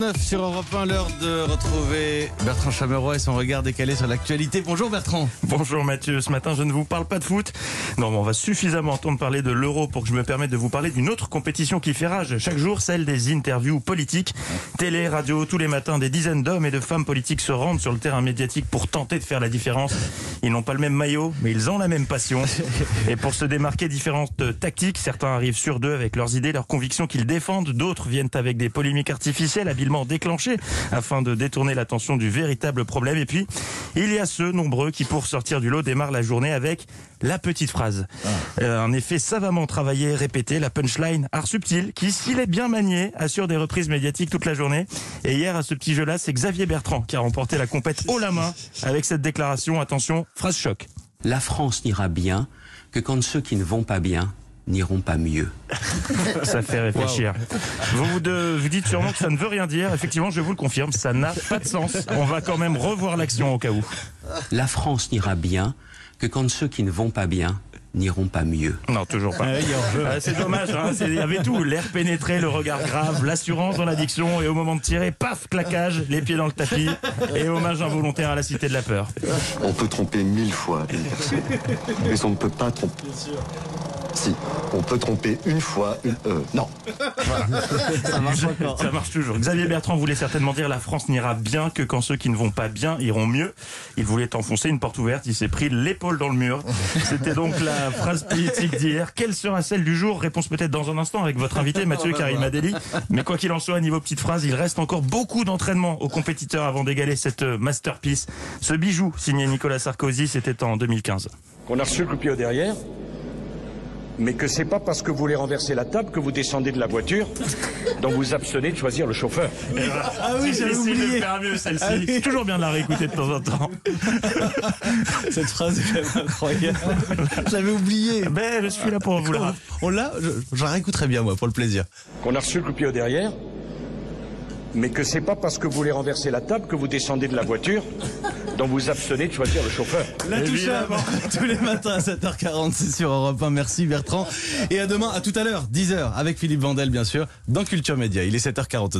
9 sur Europe 1, l'heure de retrouver Bertrand Chameroy et son regard décalé sur l'actualité. Bonjour Bertrand. Bonjour Mathieu, ce matin je ne vous parle pas de foot. Non, mais on va suffisamment entendre parler de l'euro pour que je me permette de vous parler d'une autre compétition qui fait rage chaque jour, celle des interviews politiques. Télé, radio, tous les matins, des dizaines d'hommes et de femmes politiques se rendent sur le terrain médiatique pour tenter de faire la différence. Ils n'ont pas le même maillot, mais ils ont la même passion. Et pour se démarquer différentes tactiques, certains arrivent sur deux avec leurs idées, leurs convictions qu'ils défendent, d'autres viennent avec des polémiques artificielles habilement déclenchées afin de détourner l'attention du véritable problème. Et puis, il y a ceux nombreux qui, pour sortir du lot, démarrent la journée avec la petite phrase. Euh, un effet savamment travaillé, répété, la punchline, art subtil, qui, s'il est bien manié, assure des reprises médiatiques toute la journée. Et hier, à ce petit jeu-là, c'est Xavier Bertrand qui a remporté la compète haut la main avec cette déclaration. Attention, phrase choc. La France n'ira bien que quand ceux qui ne vont pas bien n'iront pas mieux. Ça fait réfléchir. Vous, vous, de- vous dites sûrement que ça ne veut rien dire. Effectivement, je vous le confirme, ça n'a pas de sens. On va quand même revoir l'action au cas où. La France n'ira bien que quand ceux qui ne vont pas bien n'iront pas mieux. Non, toujours pas. Ah, c'est dommage, hein, il y avait tout. L'air pénétré, le regard grave, l'assurance dans l'addiction, et au moment de tirer, paf, claquage, les pieds dans le tapis, et hommage involontaire à la cité de la peur. On peut tromper mille fois une personne, mais on ne peut pas tromper. Si, on peut tromper une fois, une. Euh, non. Ça marche toujours. Xavier Bertrand voulait certainement dire la France n'ira bien que quand ceux qui ne vont pas bien iront mieux. Il voulait enfoncer une porte ouverte, il s'est pris l'épaule dans le mur. C'était donc la phrase politique d'hier. Quelle sera celle du jour? Réponse peut-être dans un instant avec votre invité Mathieu Karim Adeli. Mais quoi qu'il en soit, niveau petite phrase, il reste encore beaucoup d'entraînement aux compétiteurs avant d'égaler cette euh, masterpiece. Ce bijou signé Nicolas Sarkozy, c'était en 2015. qu'on a reçu le coup de pied au derrière, mais que c'est pas parce que vous voulez renverser la table que vous descendez de la voiture, dont vous abstenez de choisir le chauffeur. Ah oui, j'avais Essayez de oublié. faire mieux celle-ci. Ah oui. Toujours bien de la réécouter de temps en temps. Cette phrase est quand même incroyable. J'avais oublié. Ben, je suis là pour vous la On l'a Je, je la réécouterai bien, moi, pour le plaisir. Qu'on a reçu le coup de pied au derrière, mais que c'est pas parce que vous voulez renverser la table que vous descendez de la voiture, dont vous abstenez de choisir le chauffeur. La touche tous les matins à 7h46 sur Europe 1. Merci Bertrand. Et à demain, à tout à l'heure, 10h, avec Philippe Vandel, bien sûr, dans Culture Média. Il est 7h42.